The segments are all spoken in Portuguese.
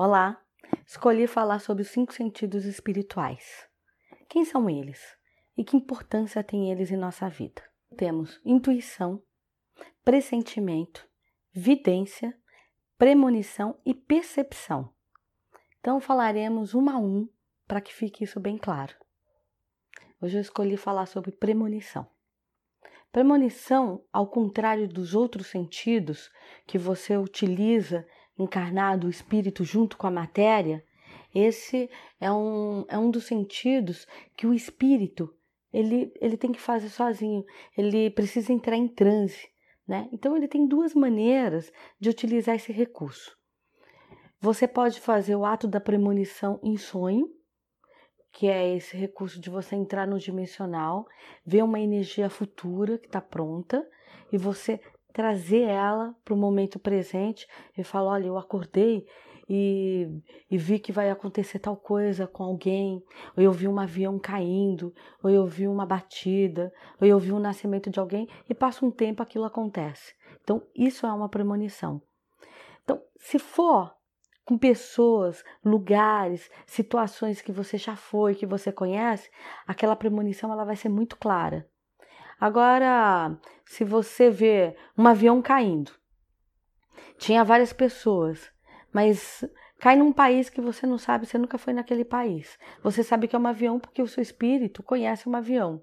Olá! Escolhi falar sobre os cinco sentidos espirituais. Quem são eles? E que importância têm eles em nossa vida? Temos intuição, pressentimento, vidência, premonição e percepção. Então falaremos um a um para que fique isso bem claro. Hoje eu escolhi falar sobre premonição. Premonição, ao contrário dos outros sentidos que você utiliza encarnado o espírito junto com a matéria, esse é um, é um dos sentidos que o espírito ele, ele tem que fazer sozinho, ele precisa entrar em transe. Né? Então, ele tem duas maneiras de utilizar esse recurso. Você pode fazer o ato da premonição em sonho, que é esse recurso de você entrar no dimensional, ver uma energia futura que está pronta e você trazer ela para o momento presente e falar: olha, eu acordei e, e, vi que vai acontecer tal coisa com alguém, ou eu vi um avião caindo, ou eu vi uma batida, ou eu vi o um nascimento de alguém, e passa um tempo aquilo acontece. Então, isso é uma premonição. Então, se for com pessoas, lugares, situações que você já foi, que você conhece, aquela premonição ela vai ser muito clara. Agora, se você vê um avião caindo, tinha várias pessoas, mas cai num país que você não sabe, você nunca foi naquele país. Você sabe que é um avião porque o seu espírito conhece um avião.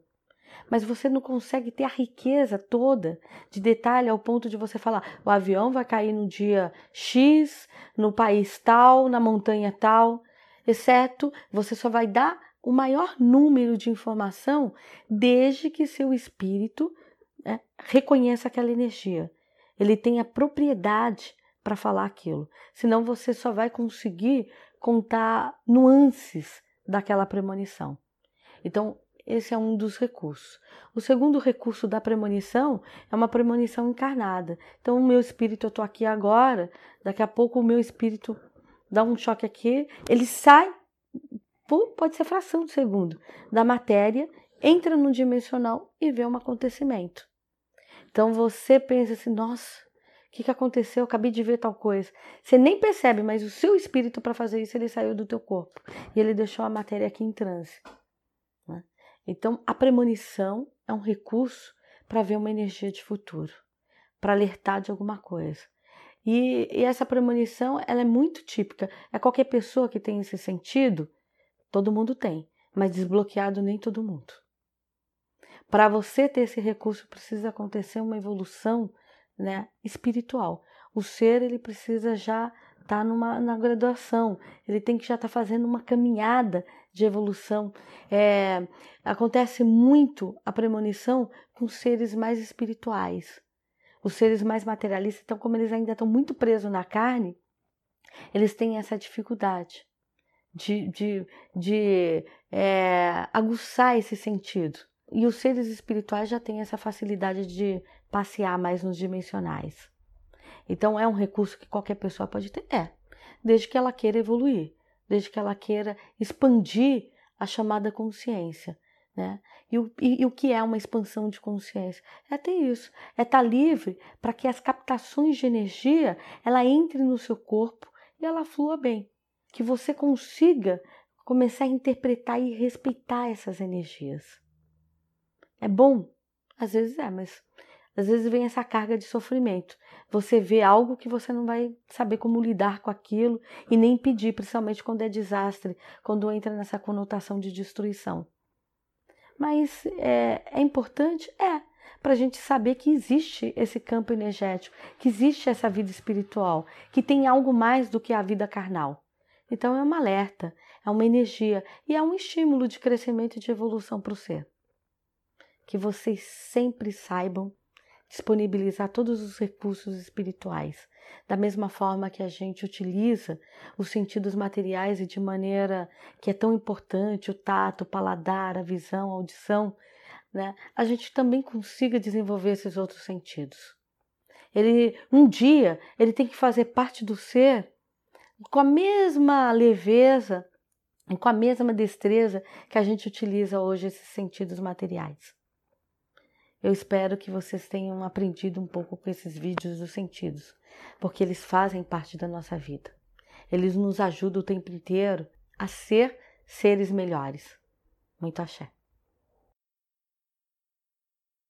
Mas você não consegue ter a riqueza toda de detalhe ao ponto de você falar: o avião vai cair no dia X, no país tal, na montanha tal, exceto você só vai dar o maior número de informação desde que seu espírito né, reconheça aquela energia. Ele tenha propriedade para falar aquilo. Senão você só vai conseguir contar nuances daquela premonição. Então, esse é um dos recursos. O segundo recurso da premonição é uma premonição encarnada. Então, o meu espírito, eu estou aqui agora, daqui a pouco o meu espírito dá um choque aqui, ele sai pode ser fração de segundo, da matéria, entra no dimensional e vê um acontecimento. Então você pensa assim, nossa, o que, que aconteceu? Eu acabei de ver tal coisa. Você nem percebe, mas o seu espírito para fazer isso ele saiu do teu corpo e ele deixou a matéria aqui em transe. Né? Então a premonição é um recurso para ver uma energia de futuro, para alertar de alguma coisa. E, e, essa premonição ela é muito típica. É qualquer pessoa que tem esse sentido Todo mundo tem, mas desbloqueado nem todo mundo. Para você ter esse recurso precisa acontecer uma evolução, né, espiritual. O ser ele precisa já estar tá numa na graduação, ele tem que já estar tá fazendo uma caminhada de evolução. É, acontece muito a premonição com seres mais espirituais. Os seres mais materialistas, então, como eles ainda estão muito presos na carne, eles têm essa dificuldade de, de, de é, aguçar esse sentido. E os seres espirituais já têm essa facilidade de passear mais nos dimensionais. Então é um recurso que qualquer pessoa pode ter? É, desde que ela queira evoluir, desde que ela queira expandir a chamada consciência. Né? E, o, e, e o que é uma expansão de consciência? É ter isso, é estar tá livre para que as captações de energia ela entre no seu corpo e ela flua bem que você consiga começar a interpretar e respeitar essas energias. É bom? Às vezes é, mas às vezes vem essa carga de sofrimento. Você vê algo que você não vai saber como lidar com aquilo e nem pedir, principalmente quando é desastre, quando entra nessa conotação de destruição. Mas é, é importante? É, para a gente saber que existe esse campo energético, que existe essa vida espiritual, que tem algo mais do que a vida carnal. Então é um alerta, é uma energia e é um estímulo de crescimento e de evolução para o ser. Que vocês sempre saibam disponibilizar todos os recursos espirituais, da mesma forma que a gente utiliza os sentidos materiais e de maneira que é tão importante o tato, o paladar, a visão, a audição, né? A gente também consiga desenvolver esses outros sentidos. Ele um dia ele tem que fazer parte do ser com a mesma leveza e com a mesma destreza que a gente utiliza hoje esses sentidos materiais. Eu espero que vocês tenham aprendido um pouco com esses vídeos dos sentidos, porque eles fazem parte da nossa vida. eles nos ajudam o tempo inteiro a ser seres melhores. Muito axé.